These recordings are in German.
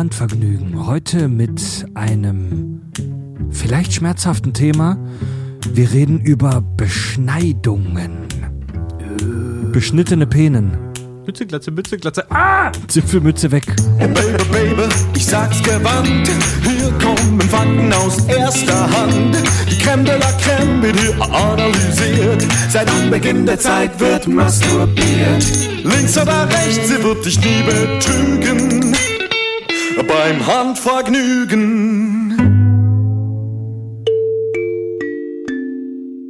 Handvergnügen. Heute mit einem vielleicht schmerzhaften Thema. Wir reden über Beschneidungen. Beschnittene Penen. Mütze, Glatze, Mütze, Glatze. Ah! Zipfelmütze weg. Oh Baby, Baby, ich sag's gewandt. Hier kommen Fakten aus erster Hand. Die Creme de la Creme wird hier analysiert. Seit Anbeginn der Zeit wird masturbiert. Links oder rechts, sie wird dich nie betrügen. Beim Handvergnügen.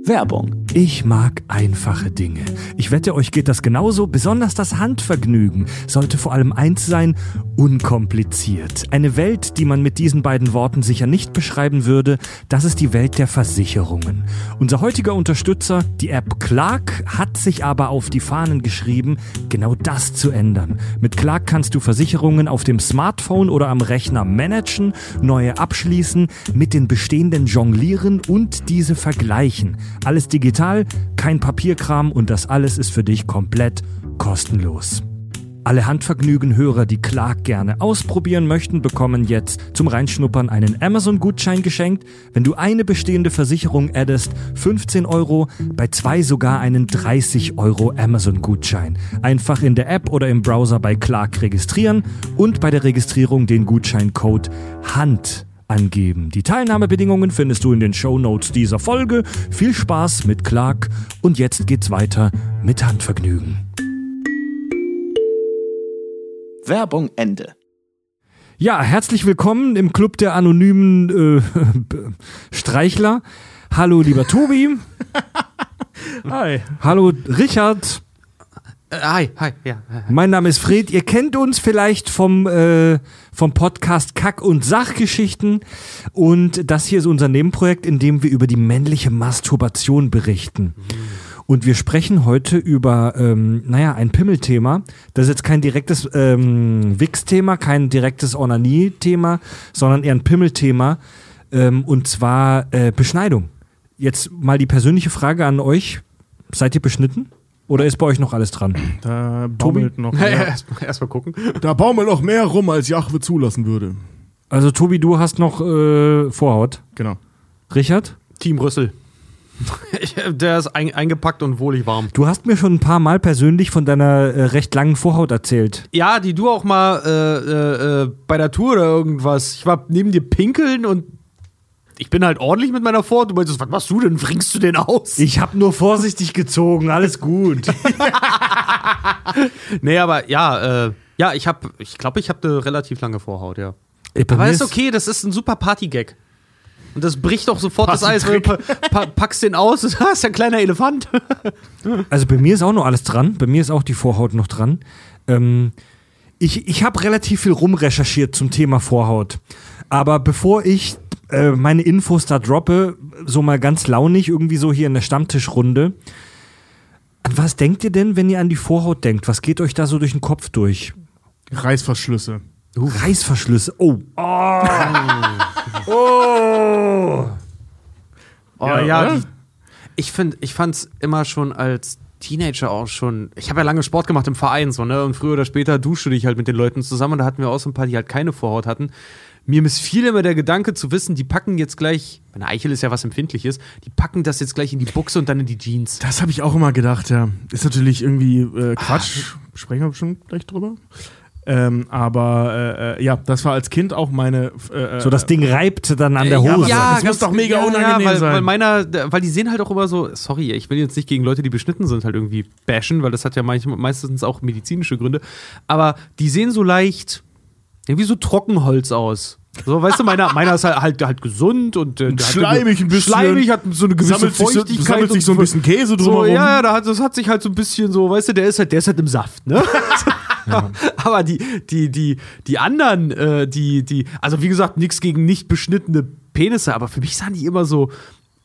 Werbung. Ich mag einfache Dinge. Ich wette, euch geht das genauso. Besonders das Handvergnügen sollte vor allem eins sein, unkompliziert. Eine Welt, die man mit diesen beiden Worten sicher nicht beschreiben würde, das ist die Welt der Versicherungen. Unser heutiger Unterstützer, die App Clark, hat sich aber auf die Fahnen geschrieben, genau das zu ändern. Mit Clark kannst du Versicherungen auf dem Smartphone oder am Rechner managen, neue abschließen, mit den bestehenden jonglieren und diese vergleichen. Alles digital, kein Papierkram und das alles ist für dich komplett kostenlos. Alle Handvergnügen-Hörer, die Clark gerne ausprobieren möchten, bekommen jetzt zum Reinschnuppern einen Amazon-Gutschein geschenkt. Wenn du eine bestehende Versicherung addest, 15 Euro, bei zwei sogar einen 30 Euro Amazon-Gutschein. Einfach in der App oder im Browser bei Clark registrieren und bei der Registrierung den Gutscheincode HAND angeben. Die Teilnahmebedingungen findest du in den Show Notes dieser Folge. Viel Spaß mit Clark und jetzt geht's weiter mit Handvergnügen. Werbung Ende. Ja, herzlich willkommen im Club der anonymen äh, Streichler. Hallo, lieber Tobi. Hi. Hallo, Richard. Äh, hi, hi, ja. Mein Name ist Fred. Ihr kennt uns vielleicht vom, äh, vom Podcast Kack- und Sachgeschichten. Und das hier ist unser Nebenprojekt, in dem wir über die männliche Masturbation berichten. Und wir sprechen heute über, ähm, naja, ein Pimmelthema. Das ist jetzt kein direktes ähm, Wix-Thema, kein direktes Onanie-Thema, sondern eher ein Pimmelthema. Ähm, und zwar äh, Beschneidung. Jetzt mal die persönliche Frage an euch. Seid ihr beschnitten? Oder ist bei euch noch alles dran? Da baumelt noch Ja, mehr. Erstmal erst mal gucken. Da baumelt noch mehr rum, als Jahwe zulassen würde. Also Tobi, du hast noch äh, Vorhaut. Genau. Richard? Team Rüssel. Ich, der ist ein, eingepackt und wohlig warm. Du hast mir schon ein paar Mal persönlich von deiner äh, recht langen Vorhaut erzählt. Ja, die du auch mal äh, äh, äh, bei der Tour oder irgendwas. Ich war neben dir pinkeln und ich bin halt ordentlich mit meiner Vorhaut. Du meintest, was machst du denn? Bringst du den aus? Ich habe nur vorsichtig gezogen, alles gut. nee, aber ja, äh, ja, ich habe, ich glaube, ich habe eine relativ lange Vorhaut, ja. Aber ist okay, das ist ein super Partygag. Und das bricht doch sofort das Eis, weil du pa packst den aus, das ist ja ein kleiner Elefant. Also bei mir ist auch noch alles dran. Bei mir ist auch die Vorhaut noch dran. Ähm, ich ich habe relativ viel rumrecherchiert zum Thema Vorhaut. Aber bevor ich äh, meine Infos da droppe, so mal ganz launig irgendwie so hier in der Stammtischrunde. An was denkt ihr denn, wenn ihr an die Vorhaut denkt? Was geht euch da so durch den Kopf durch? Reißverschlüsse. Reißverschlüsse. Oh. Oh. oh. Oh Ja, ja, ich finde, ich fand's immer schon als Teenager auch schon. Ich habe ja lange Sport gemacht im Verein so, ne? Und früher oder später duschte dich halt mit den Leuten zusammen und da hatten wir auch so ein paar, die halt keine Vorhaut hatten. Mir missfiel immer der Gedanke zu wissen, die packen jetzt gleich, meine Eichel ist ja was Empfindliches, die packen das jetzt gleich in die Buchse und dann in die Jeans. Das habe ich auch immer gedacht, ja. Ist natürlich irgendwie äh, Quatsch. Sprechen wir bestimmt gleich drüber. Ähm, aber äh, äh, ja, das war als Kind auch meine. Äh, So das Ding reibt dann an der ja, Hose. aber- das muss doch mega unangenehm weil, sein. Weil meiner, weil die sehen halt auch immer so, sorry, ich will jetzt nicht gegen Leute, die beschnitten sind, halt irgendwie bashen, weil das hat ja manchmal, meistens auch medizinische Gründe. Aber die sehen so leicht, irgendwie so Trockenholz aus. So, weißt du, meiner, meiner ist halt, halt, halt gesund und, äh, schleimig ein bisschen. Schleimig, hat so eine gewisse sammelt sich so, Feuchtigkeit. sammelt sich so ein bisschen Käse so, drumherum. ja, ja, da hat, das hat sich halt so ein bisschen so, weißt du, der ist halt, der ist halt im Saft, ne? Aber die, die, die, die anderen, äh, die, die, also wie gesagt, nichts gegen nicht beschnittene Penisse, aber für mich sahen die immer so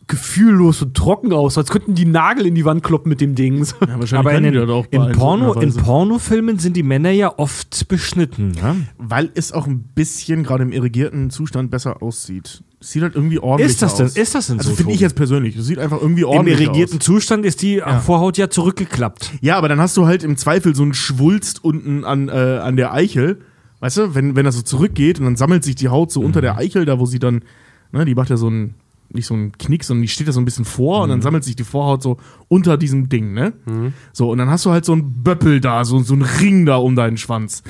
gefühllos und trocken aus, als könnten die Nagel in die Wand kloppen mit dem Ding. Ja, wahrscheinlich Aber in, den, das auch in, Porno, in. Pornofilmen sind die Männer ja oft beschnitten. Ne? Weil es auch ein bisschen gerade im irrigierten Zustand besser aussieht. Sieht halt irgendwie ordentlich Ist das denn, aus. ist das denn also so? finde ich jetzt persönlich. Das sieht einfach irgendwie Im ordentlich irrigierten aus. Zustand ist die Vorhaut ja zurückgeklappt. Ja, aber dann hast du halt im Zweifel so einen Schwulst unten an, äh, an der Eichel, Weißt du, wenn, wenn das so zurückgeht und dann sammelt sich die Haut so unter der Eichel, da wo sie dann, ne, die macht ja so ein, nicht so ein Knick, sondern die steht da so ein bisschen vor und dann sammelt sich die Vorhaut so unter diesem Ding, ne? So, und dann hast du halt so einen Böppel da, so, so einen Ring da um deinen Schwanz.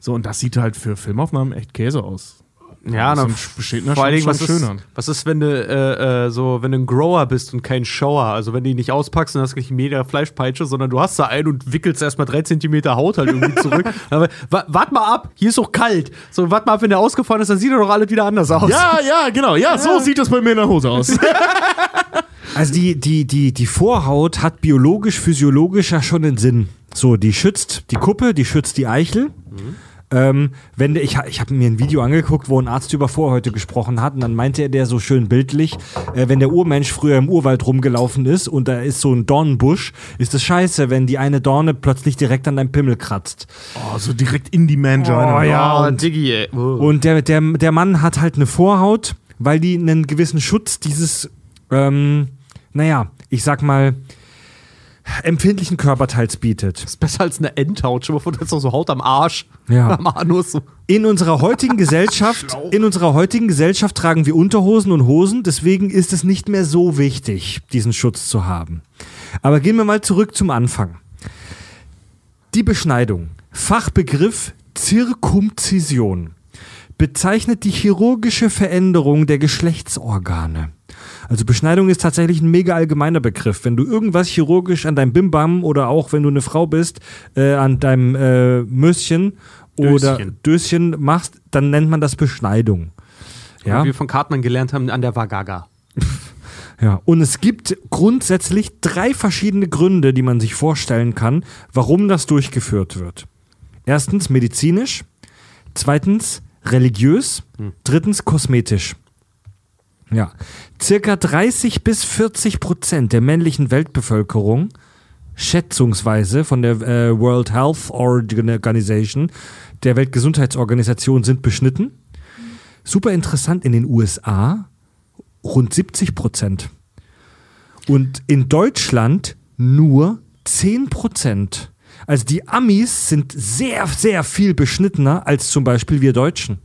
So, und das sieht halt für Filmaufnahmen echt Käse aus. Ja, das dann besteht vor allen schon, Dingen, was schöner. ist, was ist, wenn du äh, äh, so, wenn du ein Grower bist und kein Shower? Also wenn du ihn nicht auspackst, dann hast du nicht mega Fleischpeitsche, sondern du hast da einen und wickelst erstmal drei Zentimeter Haut halt irgendwie zurück. Aber wa wart mal ab, hier ist doch kalt. So, wart mal ab, wenn der ausgefahren ist, dann sieht doch alles wieder anders aus. Ja, ja, genau. Ja, so sieht das bei mir in der Hose aus. Also die, die, die, die Vorhaut hat biologisch, physiologisch ja schon einen Sinn. So, die schützt die Kuppe, die schützt die Eichel. Ähm, wenn der, ich ich habe mir ein Video angeguckt, wo ein Arzt über Vorhäute gesprochen hat und dann meinte er der so schön bildlich, äh, wenn der Urmensch früher im Urwald rumgelaufen ist und da ist so ein Dornenbusch, ist es scheiße, wenn die eine Dorne plötzlich direkt an deinem Pimmel kratzt. Oh, so direkt in die Mangina. Oh, ja, und Diggi, ey. Oh. Und der, der, der Mann hat halt eine Vorhaut, weil die einen gewissen Schutz dieses, ähm, naja, ich sag mal, empfindlichen Körperteils bietet. ist besser als eine Endhaut. Schon mal vor, du hast doch so Haut am Arsch. Ja. Am Anus. In unserer heutigen Gesellschaft, in unserer heutigen Gesellschaft tragen wir Unterhosen und Hosen, deswegen ist es nicht mehr so wichtig, diesen Schutz zu haben. Aber gehen wir mal zurück zum Anfang. Die Beschneidung, Fachbegriff Zirkumzision, bezeichnet die chirurgische Veränderung der Geschlechtsorgane. Also Beschneidung ist tatsächlich ein mega allgemeiner Begriff. Wenn du irgendwas chirurgisch an deinem Bimbam oder auch wenn du eine Frau bist, äh, an deinem äh, Möschen oder Döschen. Döschen machst, dann nennt man das Beschneidung. Ja? Wie wir von Cartman gelernt haben, an der Vagaga. Ja, und es gibt grundsätzlich drei verschiedene Gründe, die man sich vorstellen kann, warum das durchgeführt wird. Erstens medizinisch, zweitens religiös, drittens kosmetisch. Ja, circa 30 bis 40 Prozent der männlichen Weltbevölkerung, schätzungsweise von der äh, World Health Organization, der Weltgesundheitsorganisation, sind beschnitten. Super interessant in den USA rund 70 Prozent. Und in Deutschland nur 10 Prozent. Also die Amis sind sehr, sehr viel beschnittener als zum Beispiel wir Deutschen.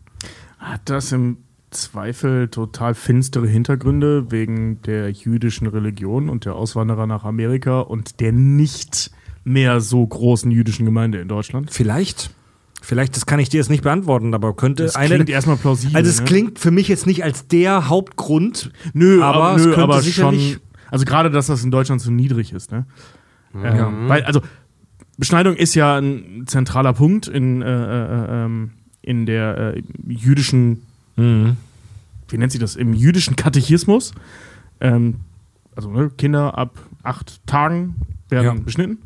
Hat das im Zweifel total finstere Hintergründe wegen der jüdischen Religion und der Auswanderer nach Amerika und der nicht mehr so großen jüdischen Gemeinde in Deutschland? Vielleicht. Vielleicht, das kann ich dir jetzt nicht beantworten, aber könnte Das eine. klingt erstmal plausibel. also es ne? klingt für mich jetzt nicht als der Hauptgrund. Nö, aber aber, es nö, könnte aber sicherlich- schon. Also gerade, dass das in Deutschland so niedrig ist, ne? Ähm, weil, also, Beschneidung ist ja ein zentraler Punkt in, äh, äh, ähm, in der äh, jüdischen, wie nennt sie das, im jüdischen Katechismus. Ähm, also ne, Kinder ab acht Tagen werden Ja. beschnitten.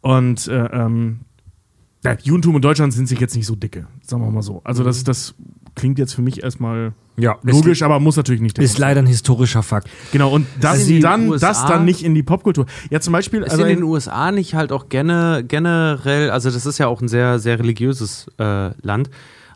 Und äh, ähm, ja, Judentum und Deutschland sind sich jetzt nicht so dicke, sagen wir mal so. Also das, das klingt jetzt für mich erstmal Ja, logisch, aber muss natürlich nicht Ist leider ein historischer Fakt. Genau, und das, dann, USA das dann nicht in die Popkultur. Ja, zum Beispiel, Ist also in den USA nicht halt auch gene, generell, also das ist ja auch ein sehr, sehr religiöses äh, Land,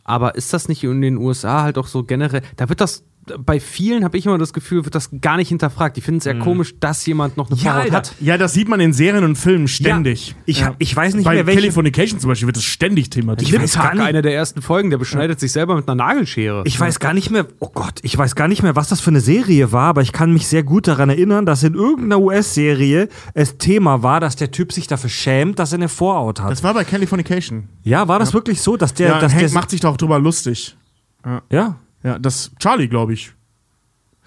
aber ist das nicht in den USA halt auch so generell, da wird das, bei vielen habe ich immer das Gefühl, wird das gar nicht hinterfragt. Die finden es sehr komisch, dass jemand noch eine Vorhaut Alter. hat. ja, das sieht man in Serien und Filmen ständig. Ich, hab, ich weiß nicht Bei mehr, welche. Californication zum Beispiel wird das ständig Ich thematisiert. weiß gar nicht- einer der ersten Folgen, der beschneidet sich selber mit einer Nagelschere. Ich weiß gar nicht mehr, oh Gott, ich weiß gar nicht mehr, was das für eine Serie war, aber ich kann mich sehr gut daran erinnern, dass in irgendeiner US-Serie es Thema war, dass der Typ sich dafür schämt, dass er eine Vorhaut hat. Das war bei Californication. ja, war das wirklich so, dass der, Ja, dass Hank der, macht sich doch drüber lustig. ja, Ja, das Charlie, glaube ich.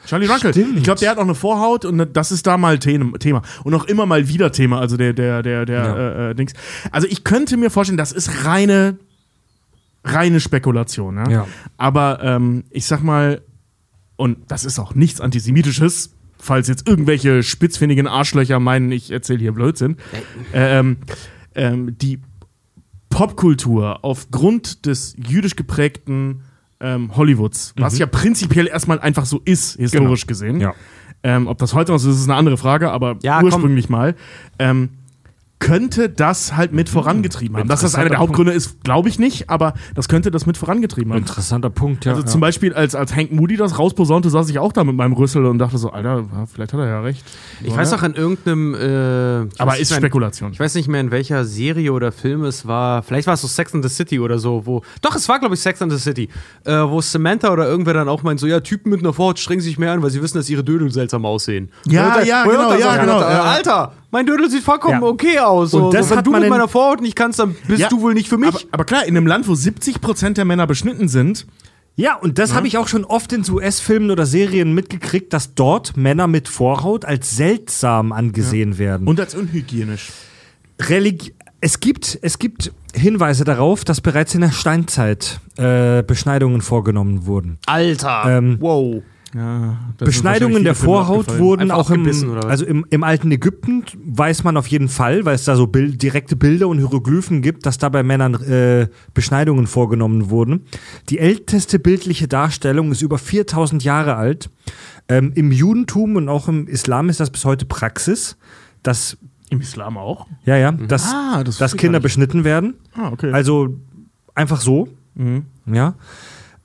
Charlie. Stimmt. Ich glaube, der hat auch eine Vorhaut und das ist da mal The- Thema. Und auch immer mal wieder Thema, also der, der, der, der Ja. äh, äh, Dings. Also ich könnte mir vorstellen, das ist reine, reine Spekulation. Ja? Ja. Aber ähm, ich sag mal, und das ist auch nichts Antisemitisches, falls jetzt irgendwelche spitzfindigen Arschlöcher meinen, ich erzähle hier Blödsinn. Ähm, ähm, die Popkultur aufgrund des jüdisch geprägten ähm, Hollywoods, was ja prinzipiell erstmal einfach so ist, historisch gesehen. Ja. Ähm, ob das heute noch so ist, ist eine andere Frage, aber Ja, komm. ursprünglich mal. Ähm, könnte das halt mit vorangetrieben haben. Dass das einer der Hauptgründe ist, glaube ich nicht, aber das könnte das mit vorangetrieben haben. Interessanter Punkt, ja. Also zum Beispiel, als, als Hank Moody das rausposaunte, saß ich auch da mit meinem Rüssel und dachte so, Alter, ja, vielleicht hat er ja recht. Ich weiß noch an irgendeinem. Äh, Aber ist mehr- Spekulation. Ich weiß nicht mehr, in welcher Serie oder Film es war. Vielleicht war es so Sex and the City oder so. Wo, doch, es war, glaube ich, Sex and the City. Äh, wo Samantha oder irgendwer dann auch meint, so, ja, Typen mit einer Vorhaut strengen sich mehr an, weil sie wissen, dass ihre Dödel seltsam aussehen. Ja, ja, genau, ja, genau, ja. Alter, mein Dödel sieht vollkommen Ja. okay aus. Und So, das so, wenn hat du man mit in- meiner Vorhaut nicht kannst, dann bist Ja, du wohl nicht für mich. Aber, aber klar, in einem Land, wo 70% der Männer beschnitten sind, Ja, und das habe ich auch schon oft in US-Filmen oder Serien mitgekriegt, dass dort Männer mit Vorhaut als seltsam angesehen werden. und als unhygienisch. Religi es gibt, es gibt Hinweise darauf, dass bereits in der Steinzeit äh, Beschneidungen vorgenommen wurden. Alter. Ähm, wow. Ja, Beschneidungen der Vorhaut wurden Einfach auch im, also im, im alten Ägypten weiß man auf jeden Fall, weil es da so Bild, direkte Bilder und Hieroglyphen gibt, dass da bei Männern äh, Beschneidungen vorgenommen wurden. Die älteste bildliche Darstellung ist über 4000 Jahre alt. Ähm, Im Judentum und auch im Islam ist das bis heute Praxis, dass Im Islam auch? ja ja, dass, Ah, das dass Kinder beschnitten werden. Ah, okay. Also einfach so. Mhm. Ja.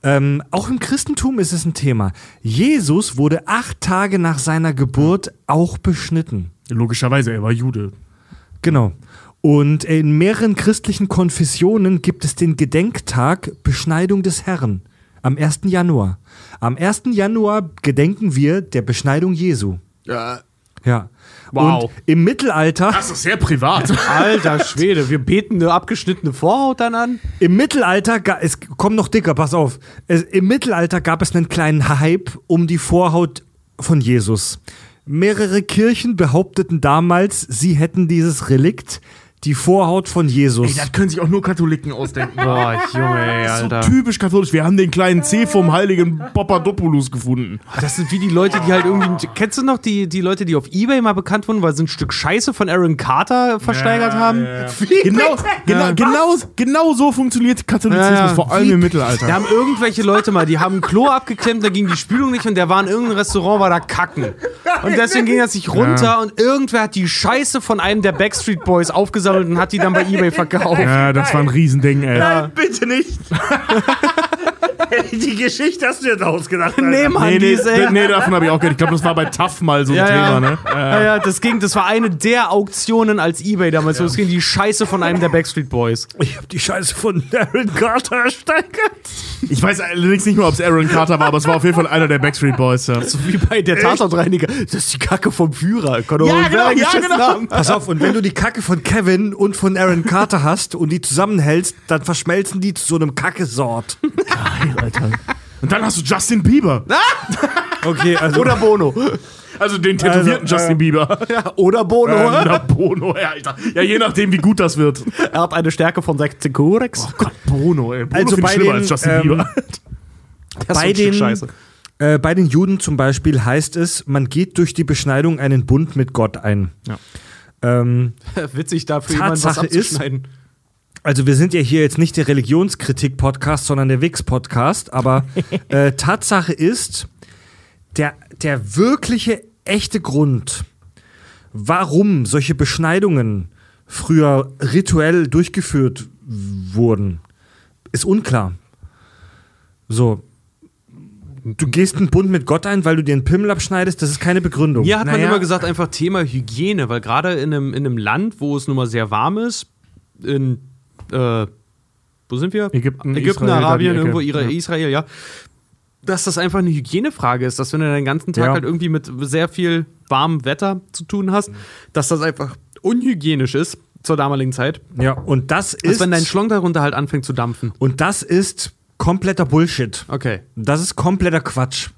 Ähm, auch im Christentum ist es ein Thema. Jesus wurde acht Tage nach seiner Geburt auch beschnitten. Logischerweise, er war Jude. Genau. Und in mehreren christlichen Konfessionen gibt es den Gedenktag Beschneidung des Herrn am 1. Januar. Am 1. Januar gedenken wir der Beschneidung Jesu. Ja. Ja. Wow. Und im Mittelalter, Das ist sehr privat. Alter Schwede, wir beten eine abgeschnittene Vorhaut dann an? Im Mittelalter, es kommt noch dicker, pass auf. Es, Im Mittelalter gab es einen kleinen Hype um die Vorhaut von Jesus. Mehrere Kirchen behaupteten damals, sie hätten dieses Relikt, die Vorhaut von Jesus. Ey, das können sich auch nur Katholiken ausdenken. Boah, Junge, ey, So Alter. typisch katholisch. Wir haben den kleinen C vom heiligen Papadopoulos gefunden. Das sind wie die Leute, die halt irgendwie. Kennst du noch die, die Leute, die auf Ebay mal bekannt wurden, weil sie ein Stück Scheiße von Aaron Carter versteigert haben? Genau, genau, genau, genau so funktioniert Katholizismus, Ja, ja. vor allem im Mittelalter. Da haben irgendwelche Leute mal, die haben ein Klo abgeklemmt, da ging die Spülung nicht und der war in irgendeinem Restaurant, war da kacken. Und deswegen ging er sich runter und irgendwer hat die Scheiße von einem der Backstreet Boys aufgesammelt und hat die dann bei Ebay verkauft. Ja, das war ein Riesending, ey. Nein, bitte nicht. die Geschichte hast du jetzt ausgedacht. Alter. Nee, Mann, Nee, nee, ist, ey. nee, davon habe ich auch gehört. Ich glaube, das war bei TAF mal so ein Ja, Thema, ja. ne? Ja, ja, das ging, das war eine der Auktionen als Ebay damals. So, es ging die Scheiße von einem der Backstreet Boys. Ich habe die Scheiße von Aaron Carter ersteigert. Ich weiß allerdings nicht mehr, ob es Aaron Carter war, aber es war auf jeden Fall einer der Backstreet Boys. Ja. So wie bei der Tatortreiniger. Das ist die Kacke vom Führer. Kann doch Ja, genau, ja, genau. haben. Pass auf, und wenn du die Kacke von Kevin und von Aaron Carter hast und die zusammenhältst, dann verschmelzen die zu so einem Kackesort. Alter. Und dann hast du Justin Bieber. Okay, also. Oder Bono. Also den tätowierten Also, äh, Justin Bieber. Oder Bono. Ähm, na, Bono, ja, Alter. Ja, je nachdem, wie gut das wird. Er hat eine Stärke von 16 Corex. Gott, Bono, ey. Bono Also bei schlimmer den, als Justin ähm, Bieber. Das ist bei Stück den, Scheiße. äh, bei den Juden zum Beispiel heißt es, man geht durch die Beschneidung einen Bund mit Gott ein. Ja. Ähm, Witzig, da für jemanden was Tatsache ist- abzuschneiden. also wir sind ja hier jetzt nicht der Religionskritik-Podcast, sondern der Wix-Podcast, aber äh, Tatsache ist, der, der wirkliche, echte Grund, warum solche Beschneidungen früher rituell durchgeführt wurden, ist unklar. So. Du gehst einen Bund mit Gott ein, weil du dir einen Pimmel abschneidest, das ist keine Begründung. Mir hat man Naja. immer gesagt, einfach Thema Hygiene, weil gerade in einem, in einem Land, wo es nun mal sehr warm ist, in, äh, wo sind wir? Ägypten, Ägypten, Israel, Arabien, irgendwo Ira Ja. Israel, ja. Dass das einfach eine Hygienefrage ist, dass wenn du den ganzen Tag Ja. halt irgendwie mit sehr viel warmem Wetter zu tun hast, dass das einfach unhygienisch ist zur damaligen Zeit. Ja, und das Als ist wenn dein Schlong darunter halt anfängt zu dampfen. und das ist kompletter Bullshit. Okay. Das ist kompletter Quatsch.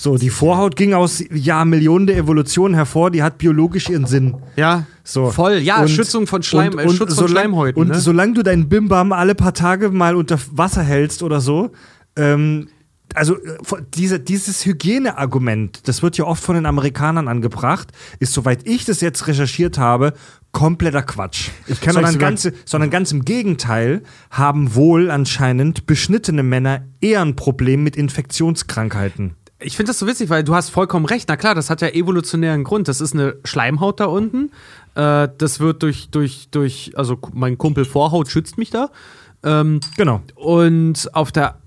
So, die Vorhaut ging aus ja, Millionen der Evolution hervor, die hat biologisch ihren Sinn. Ja, So. voll. Ja, Und- Schützung von Schleim, und- und Schutz von solang- Schleimhäuten. Und ne? solange du deinen Bimbam alle paar Tage mal unter Wasser hältst oder so, ähm, also äh, diese, dieses Hygieneargument, das wird ja oft von den Amerikanern angebracht, ist, soweit ich das jetzt recherchiert habe, kompletter Quatsch. Ich kann sondern, ganz, sondern ganz im Gegenteil haben wohl anscheinend beschnittene Männer eher ein Problem mit Infektionskrankheiten. Ich finde das so witzig, weil du hast vollkommen recht. Na klar, das hat ja evolutionären Grund. Das ist eine Schleimhaut da unten. Äh, das wird durch, durch, durch, also mein Kumpel Vorhaut schützt mich da. Ähm, Genau. und auf der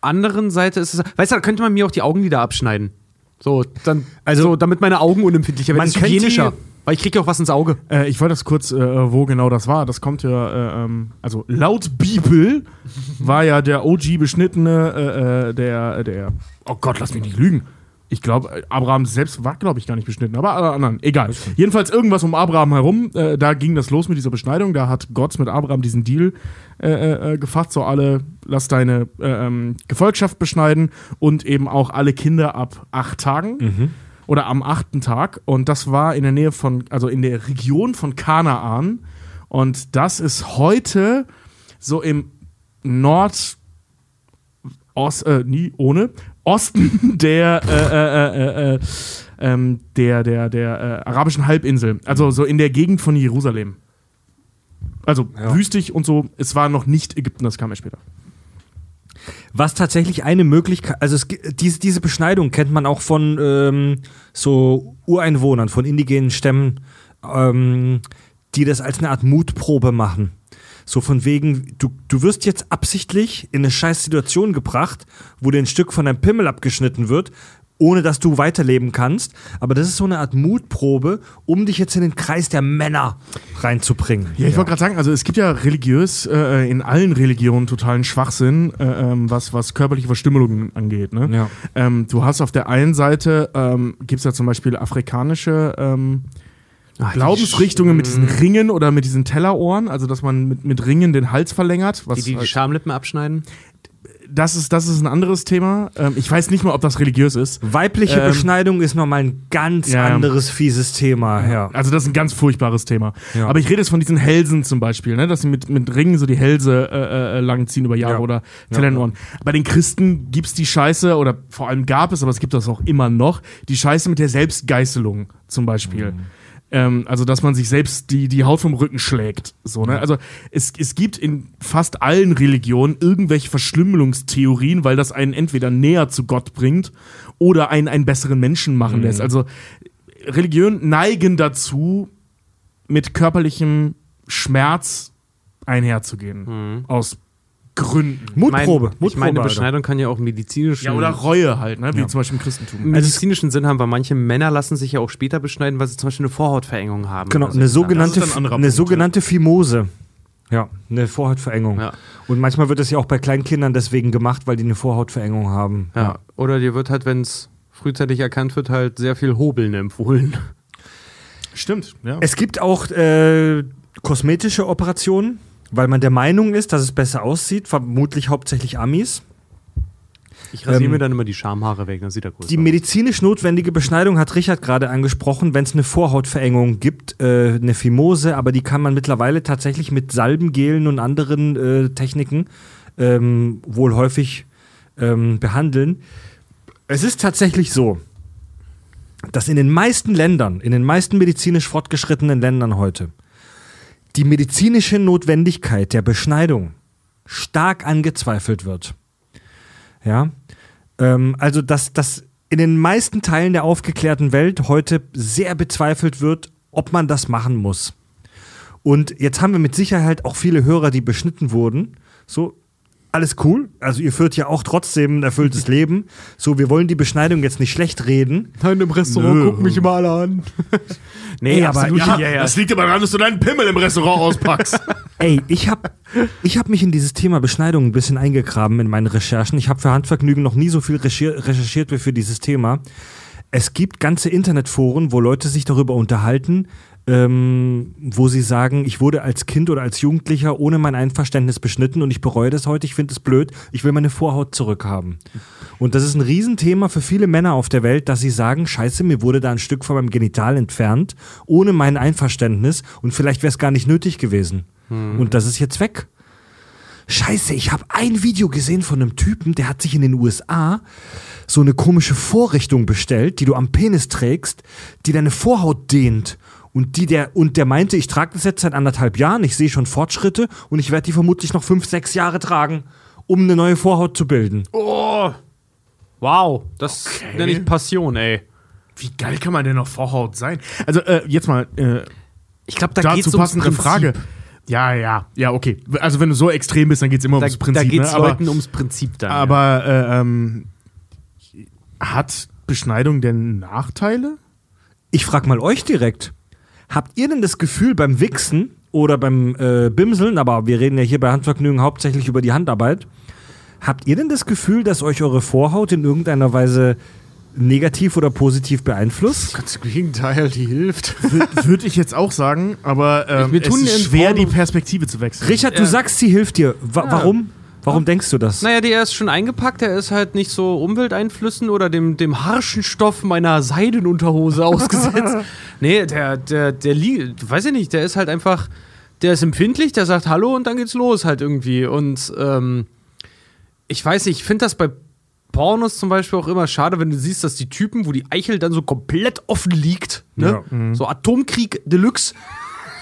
anderen Seite ist es, weißt du, da könnte man mir auch die Augenlider abschneiden. So, dann, also, so, damit meine Augen unempfindlicher werden. Man ist hygienischer. Weil ich kriege ja auch was ins Auge. Äh, ich wollte das kurz, äh, wo genau das war. Das kommt ja, äh, ähm, also laut Bibel war ja der OG beschnittene, äh, äh, der, der, oh Gott, lass mich nicht lügen. Ich glaube, Abraham selbst war, glaube ich, gar nicht beschnitten, aber alle anderen, egal. Jedenfalls irgendwas um Abraham herum, äh, da ging das los mit dieser Beschneidung. Da hat Gott mit Abraham diesen Deal äh, äh, gefasst, so alle, lass deine äh, ähm, Gefolgschaft beschneiden und eben auch alle Kinder ab acht Tagen oder am achten Tag. Und das war in der Nähe von, also in der Region von Kanaan. Und das ist heute so im Nord Ost, äh, nie ohne Osten der äh, äh, äh, äh, ähm, der der der äh, arabischen Halbinsel, also so in der Gegend von Jerusalem. Also Ja. wüstig und so. Es war noch nicht Ägypten, das kam ja später. Was tatsächlich eine Möglichkeit, also es, diese, diese Beschneidung kennt man auch von ähm, so Ureinwohnern, von indigenen Stämmen, ähm, die das als eine Art Mutprobe machen. So von wegen, du, du wirst jetzt absichtlich in eine scheiß Situation gebracht, wo dir ein Stück von deinem Pimmel abgeschnitten wird, ohne dass du weiterleben kannst. Aber das ist so eine Art Mutprobe, um dich jetzt in den Kreis der Männer reinzubringen. Ja, ich wollte gerade sagen, also es gibt ja religiös äh, in allen Religionen totalen Schwachsinn, äh, ähm, was, was körperliche Verstümmelungen angeht. Ne? Ja. Ähm, du hast auf der einen Seite, ähm, gibt es ja zum Beispiel afrikanische ähm, Glaubensrichtungen mit diesen Ringen oder mit diesen Tellerohren, also dass man mit, mit Ringen den Hals verlängert. Was Die, die die halt- Schamlippen abschneiden. das, ist, das ist ein anderes Thema. Ähm, ich weiß nicht mal, ob das religiös ist. Weibliche Ähm, Beschneidung ist nochmal ein ganz Ja, anderes fieses Thema. Ja. Also das ist ein ganz furchtbares Thema. Ja. Aber ich rede jetzt von diesen Hälsen zum Beispiel, ne? dass sie mit, mit Ringen so die Hälse äh, äh, langziehen über Jahre Ja. oder Tellenohren. Bei den Christen gibt's die Scheiße, oder vor allem gab es, aber es gibt das auch immer noch, die Scheiße mit der Selbstgeißelung zum Beispiel. Mhm. Ähm, also, dass man sich selbst die, die Haut vom Rücken schlägt. So, ne? Also, es, es gibt in fast allen Religionen irgendwelche Verschlümmelungstheorien, weil das einen entweder näher zu Gott bringt oder einen einen besseren Menschen machen Mhm. lässt. Also, Religionen neigen dazu, mit körperlichem Schmerz einherzugehen. Aus Gründen. Mutprobe. Mein, ich meine, Alter. Beschneidung kann ja auch medizinisch. Ja, oder Reue halt, ne? wie Ja. zum Beispiel im Christentum. Im medizinischen Sinn haben, weil manche Männer lassen sich ja auch später beschneiden, weil sie zum Beispiel eine Vorhautverengung haben. Genau, so. eine sogenannte, ein eine Punkt, sogenannte Fimose. Ja, eine Vorhautverengung. Ja. Und manchmal wird das ja auch bei Kleinkindern deswegen gemacht, weil die eine Vorhautverengung haben. Ja. Oder dir wird halt, wenn es frühzeitig erkannt wird, halt sehr viel Hobeln empfohlen. Stimmt, ja. Es gibt auch äh, kosmetische Operationen, weil man der Meinung ist, dass es besser aussieht, vermutlich hauptsächlich Amis. Ich rasiere Ähm, mir dann immer die Schamhaare weg, dann sieht er gut Die aus. medizinisch notwendige Beschneidung hat Richard gerade angesprochen, wenn es eine Vorhautverengung gibt, äh, eine Fimose, aber die kann man mittlerweile tatsächlich mit Salbengelen und anderen äh, Techniken ähm, wohl häufig ähm, behandeln. Es ist tatsächlich so, dass in den meisten Ländern, in den meisten medizinisch fortgeschrittenen Ländern heute, die medizinische Notwendigkeit der Beschneidung stark angezweifelt wird. Ja, ähm, also dass, dass in den meisten Teilen der aufgeklärten Welt heute sehr bezweifelt wird, ob man das machen muss. Und jetzt haben wir mit Sicherheit auch viele Hörer, die beschnitten wurden. So, alles cool. Also ihr führt ja auch trotzdem ein erfülltes Leben. So, wir wollen die Beschneidung jetzt nicht schlecht reden. Nein, im Restaurant Nö. gucken mich immer alle an. nee, Ey, aber ich- nicht. ja, das liegt aber daran, dass du deinen Pimmel im Restaurant auspackst. Ey, ich habe ich hab mich in dieses Thema Beschneidung ein bisschen eingegraben in meinen Recherchen. Ich habe für Handvergnügen noch nie so viel recher- recherchiert wie für dieses Thema. Es gibt ganze Internetforen, wo Leute sich darüber unterhalten, ähm, wo sie sagen, ich wurde als Kind oder als Jugendlicher ohne mein Einverständnis beschnitten und ich bereue das heute, ich finde es blöd, ich will meine Vorhaut zurückhaben. Und das ist ein Riesenthema für viele Männer auf der Welt, dass sie sagen, scheiße, mir wurde da ein Stück von meinem Genital entfernt, ohne mein Einverständnis und vielleicht wäre es gar nicht nötig gewesen. Und das ist jetzt weg. Scheiße, ich habe ein Video gesehen von einem Typen, der hat sich in den USA so eine komische Vorrichtung bestellt, die du am Penis trägst, die deine Vorhaut dehnt. Und, die der, und der meinte, ich trage das jetzt seit anderthalb Jahren, ich sehe schon Fortschritte und ich werde die vermutlich noch fünf, sechs Jahre tragen, um eine neue Vorhaut zu bilden. Oh, Wow, das Okay. nenne ich Passion, ey. Wie geil kann man denn noch Vorhaut sein? Also, äh, jetzt mal äh, Ich glaube, da geht's dazu ums passende Prinzip. Frage. Ja, ja, ja, okay. Also, wenn du so extrem bist, dann geht es immer Da, ums Prinzip. da geht's ne? aber, Leuten ums Prinzip dann. ja. aber äh, ähm, hat Beschneidung denn Nachteile? Ich frag mal euch direkt. Habt ihr denn das Gefühl beim Wichsen oder beim äh, Bimseln, aber wir reden ja hier bei Handvergnügen hauptsächlich über die Handarbeit, habt ihr denn das Gefühl, dass euch eure Vorhaut in irgendeiner Weise negativ oder positiv beeinflusst? Ganz im Gegenteil, die hilft. Würde ich jetzt auch sagen, aber ähm, Wir tun es ist schwer, die Perspektive zu wechseln. Richard, du Ja. sagst, sie hilft dir. Wa Warum? Warum denkst du das? Naja, der ist schon eingepackt, der ist halt nicht so Umwelteinflüssen oder dem, dem harschen Stoff meiner Seidenunterhose ausgesetzt. nee, der, der, der liegt, weiß ich nicht, der ist halt einfach, der ist empfindlich, der sagt Hallo und dann geht's los halt irgendwie. Und ähm, ich weiß nicht, ich finde das bei Pornos zum Beispiel auch immer schade, wenn du siehst, dass die Typen, wo die Eichel dann so komplett offen liegt, ne? so Atomkrieg Deluxe.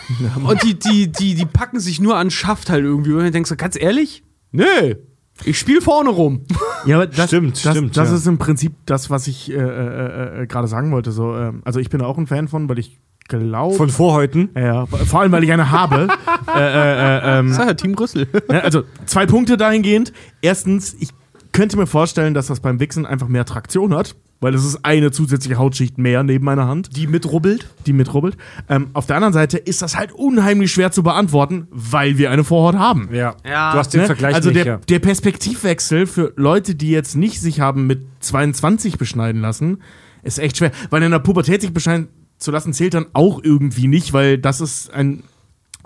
Und die, die, die, die packen sich nur an Schaft halt irgendwie. Und dann denkst du, ganz ehrlich? Nee, ich spiel vorne rum. Ja, aber das, Stimmt, das, stimmt, Das ja. ist im Prinzip das, was ich äh, äh, äh, gerade sagen wollte. So, ähm, also ich bin auch ein Fan von, weil ich glaube. Von Vorhäuten? ja, ja, vor allem, weil ich eine habe. äh, äh, äh, ähm, Sag ja, Team Rüssel. ja, also zwei Punkte dahingehend. Erstens, ich könnte mir vorstellen, dass das beim Wichsen einfach mehr Traktion hat, weil es ist eine zusätzliche Hautschicht mehr neben meiner Hand, Die mitrubbelt. die mitrubbelt. Ähm, auf der anderen Seite ist das halt unheimlich schwer zu beantworten, weil wir eine Vorhaut haben. Ja. Ja. Du hast den Ne? Vergleich also nicht, der, ja. der Perspektivwechsel für Leute, die jetzt nicht sich haben mit 22 beschneiden lassen, ist echt schwer. Weil in der Pubertät sich beschneiden zu lassen, zählt dann auch irgendwie nicht, weil das ist ein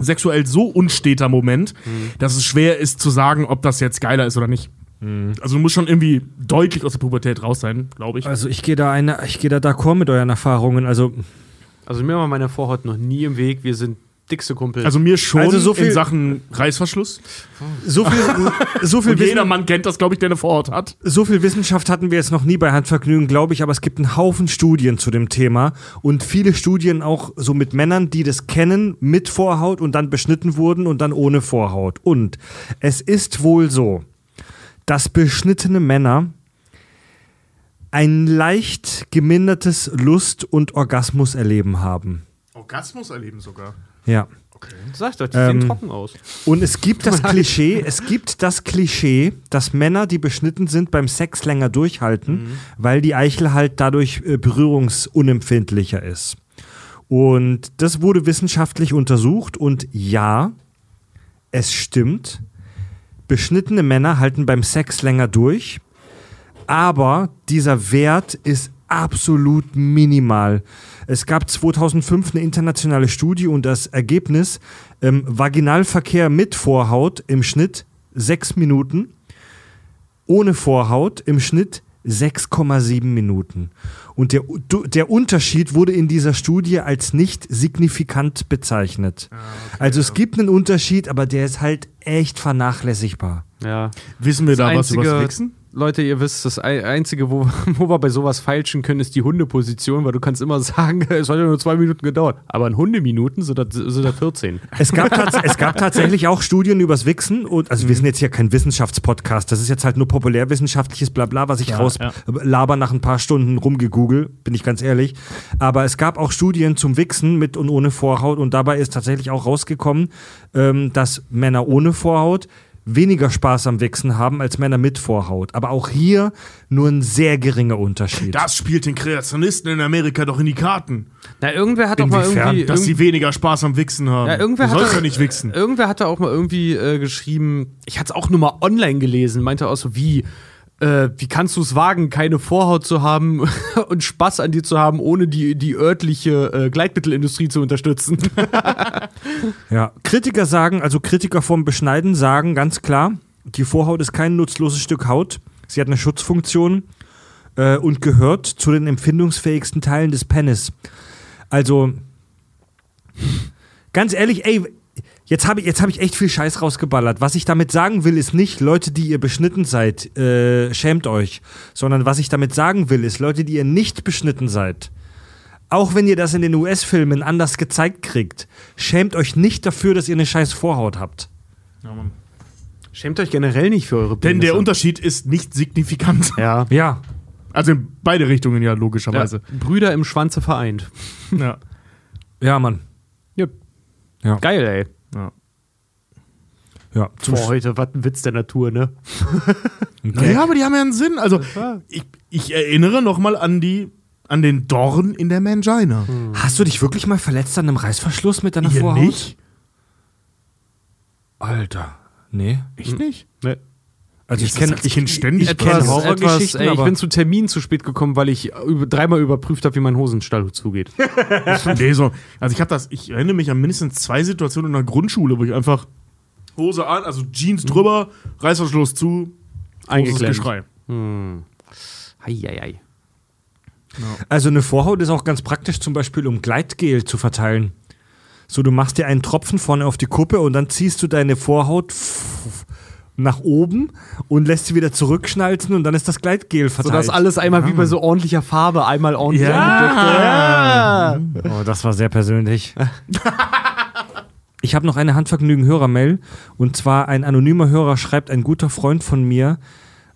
sexuell so unsteter Moment, Mhm. dass es schwer ist zu sagen, ob das jetzt geiler ist oder nicht. Mhm. Also du musst schon irgendwie deutlich aus der Pubertät raus sein, glaube ich. Also ich gehe da eine, ich gehe da d'accord mit euren Erfahrungen. Also Also mir war meine Vorhaut noch nie im Weg. Wir sind dickste Kumpel. Also mir schon Also so viel- in Sachen Reißverschluss. so viel, so viel Und jeder Mann kennt das, glaube ich, der eine Vorhaut hat. so viel Wissenschaft hatten wir jetzt noch nie bei Handvergnügen, glaube ich, aber es gibt einen Haufen Studien zu dem Thema und viele Studien auch so mit Männern, die das kennen, mit Vorhaut und dann beschnitten wurden und dann ohne Vorhaut. Und es ist wohl so, dass beschnittene Männer ein leicht gemindertes Lust- und Orgasmuserleben haben. Orgasmus erleben sogar. Ja. Sag ich doch, die Ähm, sehen trocken aus. Und es gibt das Klischee, es gibt das Klischee, dass Männer, die beschnitten sind, beim Sex länger durchhalten, weil die Eichel halt dadurch äh, berührungsunempfindlicher ist. Und das wurde wissenschaftlich untersucht und ja, es stimmt. Beschnittene Männer halten beim Sex länger durch, aber dieser Wert ist absolut minimal. Es gab 2005 eine internationale Studie und das Ergebnis, ähm, Vaginalverkehr mit Vorhaut im Schnitt 6 Minuten, ohne Vorhaut im Schnitt 6,7 Minuten. Und der, der Unterschied wurde in dieser Studie als nicht signifikant bezeichnet. also es gibt einen Unterschied, aber der ist halt echt vernachlässigbar. Ja. Wissen wir da Das was über das Wichsen? Leute, ihr wisst, das Ei- Einzige, wo, wo wir bei sowas feilschen können, ist die Hundeposition, weil du kannst immer sagen, es hat ja nur zwei Minuten gedauert. Aber in Hundeminuten sind das, sind das 14. Es gab, es gab tatsächlich auch Studien übers Wichsen und also wir sind jetzt hier kein Wissenschaftspodcast, das ist jetzt halt nur populärwissenschaftliches Blabla, was ich Ja, raus ja. laber nach ein paar Stunden rumgegoogelt, bin ich ganz ehrlich. Aber es gab auch Studien zum Wichsen mit und ohne Vorhaut und dabei ist tatsächlich auch rausgekommen, ähm, dass Männer ohne Vorhaut weniger Spaß am Wichsen haben als Männer mit Vorhaut. Aber auch hier nur ein sehr geringer Unterschied. Das spielt den Kreationisten in Amerika doch in die Karten. Na, irgendwer hat doch mal Inwiefern? irgendwie. Dass sie weniger Spaß am Wichsen haben. ja, irgendwer du hat ja nicht wichsen. Irgendwer hat da auch mal irgendwie äh, geschrieben, ich hatte es auch nur mal online gelesen, meinte auch so, wie, äh, wie kannst du es wagen, keine Vorhaut zu haben und Spaß an dir zu haben, ohne die, die örtliche äh, Gleitmittelindustrie zu unterstützen? Ja, Kritiker sagen, also Kritiker vom Beschneiden sagen ganz klar, die Vorhaut ist kein nutzloses Stück Haut. Sie hat eine Schutzfunktion äh, und gehört zu den empfindungsfähigsten Teilen des Penis. Also, ganz ehrlich, ey, jetzt habe ich, jetzt hab ich echt viel Scheiß rausgeballert. Was ich damit sagen will, ist nicht, Leute, die ihr beschnitten seid, äh, schämt euch. Sondern was ich damit sagen will, ist, Leute, die ihr nicht beschnitten seid, auch wenn ihr das in den US-Filmen anders gezeigt kriegt, schämt euch nicht dafür, dass ihr eine scheiß Vorhaut habt. Schämt euch generell nicht für eure Denn der Penisse. Unterschied ist nicht signifikant. Ja. Ja. Also in beide Richtungen ja, logischerweise. Brüder im Schwanze vereint. Ja. Ja, Mann. Ja. Ja. Geil, ey. Ja. Zum Boah, heute, was ein Witz der Natur, ne? Naja, aber die haben ja einen Sinn. Also, ich, ich erinnere nochmal an die an den Dorn in der Mangina. Hast du dich wirklich mal verletzt an einem Reißverschluss mit deiner Ihr Vorhaut? nicht? Alter. Nee. Ich nicht? ne. Also ich kenne Kind ständig ich Etwas, etwas, Horrorgeschichten, ey, ich bin zu Terminen zu spät gekommen, weil ich über, dreimal überprüft habe, wie mein Hosenstall zugeht. nee, so. Also ich habe das, ich erinnere mich an mindestens zwei Situationen in der Grundschule, wo ich einfach Hose an, also Jeans drüber, Reißverschluss zu, großes Eingeklemmt. Geschrei. Heieiei. Also eine Vorhaut ist auch ganz praktisch, zum Beispiel um Gleitgel zu verteilen. So, du machst dir einen Tropfen vorne auf die Kuppe und dann ziehst du deine Vorhaut nach oben und lässt sie wieder zurückschnalzen und dann ist das Gleitgel verteilt. Sodass alles einmal wie bei so ordentlicher Farbe einmal ordentlich Ja. ist. Oh, das war sehr persönlich. Ich habe noch eine Handvergnügen-Hörermail. Und zwar ein anonymer Hörer schreibt, ein guter Freund von mir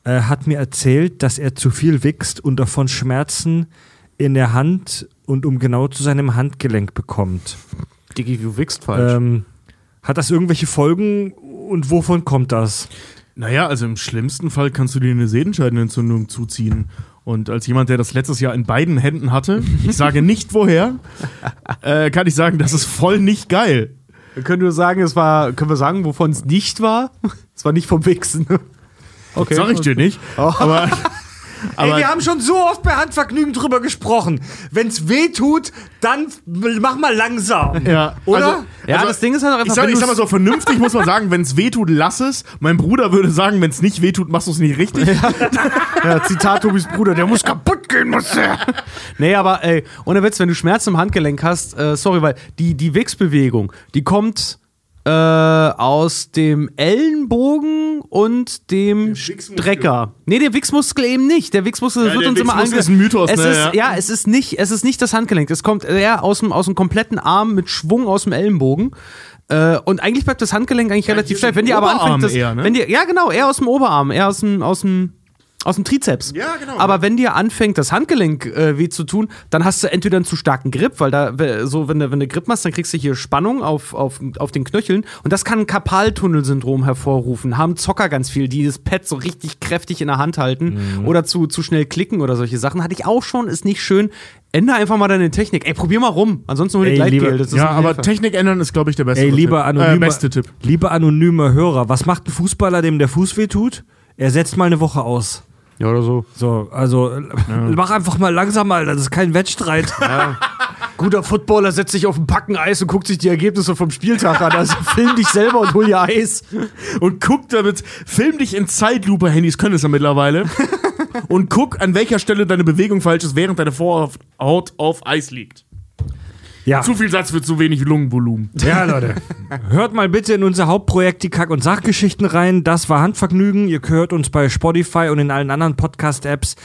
äh, hat mir erzählt, dass er zu viel wächst und davon Schmerzen in der Hand und um genau zu seinem Handgelenk bekommt. Diggi, du wichst falsch. Ähm, hat das irgendwelche Folgen und wovon kommt das? Naja, also im schlimmsten Fall kannst du dir eine Sehenscheidenentzündung zuziehen. Und als jemand, der das letztes Jahr in beiden Händen hatte, ich sage nicht woher, äh, kann ich sagen, das ist voll nicht geil. Wir können nur sagen, es war, können wir sagen, wovon es nicht war? Es war nicht vom Wichsen. Okay. Sag ich dir nicht. Aber, aber Ey, wir haben schon so oft bei Handvergnügen drüber gesprochen. Wenn's weh tut, dann mach mal langsam. ja, Oder? Also, Ja, also, das Ding ist halt auch einfach, ich sag, ich sag du's- mal so, vernünftig muss man sagen, wenn es weh tut, lass es. Mein Bruder würde sagen, wenn es nicht weh tut, machst du es nicht richtig. Ja, Zitat Tobis Bruder, der muss kaputt gehen, muss der. Nee, aber ey, ohne Witz, wenn du Schmerzen im Handgelenk hast, äh, sorry, weil die, die Wichsbewegung, die kommt äh, aus dem Ellenbogen und dem. Strecker. Nee, der Wichsmuskel eben nicht. Der Wichsmuskel Ja, wird der uns immer Wichsmuskel ange- ist ein Mythos, es ne, ist, ja. ja. es ist nicht, es ist nicht das Handgelenk. Es kommt eher aus dem, aus dem kompletten Arm mit Schwung aus dem Ellenbogen. Äh, und eigentlich bleibt das Handgelenk eigentlich relativ hier steif. Wenn dir aber anfängt, das, eher, ne? wenn dir, ja genau, eher aus dem Oberarm, eher aus dem, aus dem, aus dem Trizeps. Ja, genau. Aber wenn dir anfängt, das Handgelenk äh, weh zu tun, dann hast du entweder einen zu starken Grip, weil da, so, wenn du, wenn du Grip machst, dann kriegst du hier Spannung auf, auf, auf den Knöcheln und das kann ein Karpaltunnelsyndrom hervorrufen. Haben Zocker ganz viel, die das Pad so richtig kräftig in der Hand halten oder zu, zu schnell klicken oder solche Sachen. Hatte ich auch schon, ist nicht schön. Ändere einfach mal deine Technik. Ey, probier mal rum. Ansonsten hol dir Das ist Ja, aber Hilfe. Technik ändern ist, glaube ich, der beste Ey, Tipp. lieber Äh, anonymer, beste Tipp. lieber anonymer Hörer, was macht ein Fußballer, dem der Fuß weh tut? Er setzt mal eine Woche aus. Ja, oder so. So, also äh, mach einfach mal langsam, Alter, das ist kein Wettstreit. Guter Footballer setzt sich auf ein Packen Eis und guckt sich die Ergebnisse vom Spieltag an. Also film dich selber und hol dir Eis. Und guck damit, film dich in Zeitlupe, Handys können es ja mittlerweile. und guck, an welcher Stelle deine Bewegung falsch ist, während deine Vorhaut auf Eis liegt. Ja. Zu viel Satz für zu wenig Lungenvolumen. Ja, Leute. Hört mal bitte in unser Hauptprojekt die Kack- und Sachgeschichten rein. Das war Handvergnügen. Ihr hört uns bei Spotify und in allen anderen Podcast-Apps.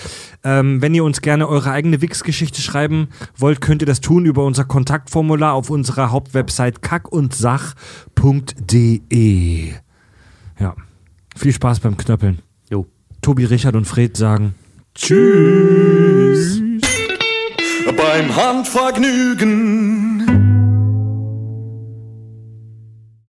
Ähm, wenn ihr uns gerne eure eigene Wix-Geschichte schreiben wollt, könnt ihr das tun über unser Kontaktformular auf unserer Hauptwebsite kackundsach.de. Ja. Viel Spaß beim Knöppeln. Jo. Tobi, Richard und Fred sagen Beim Handvergnügen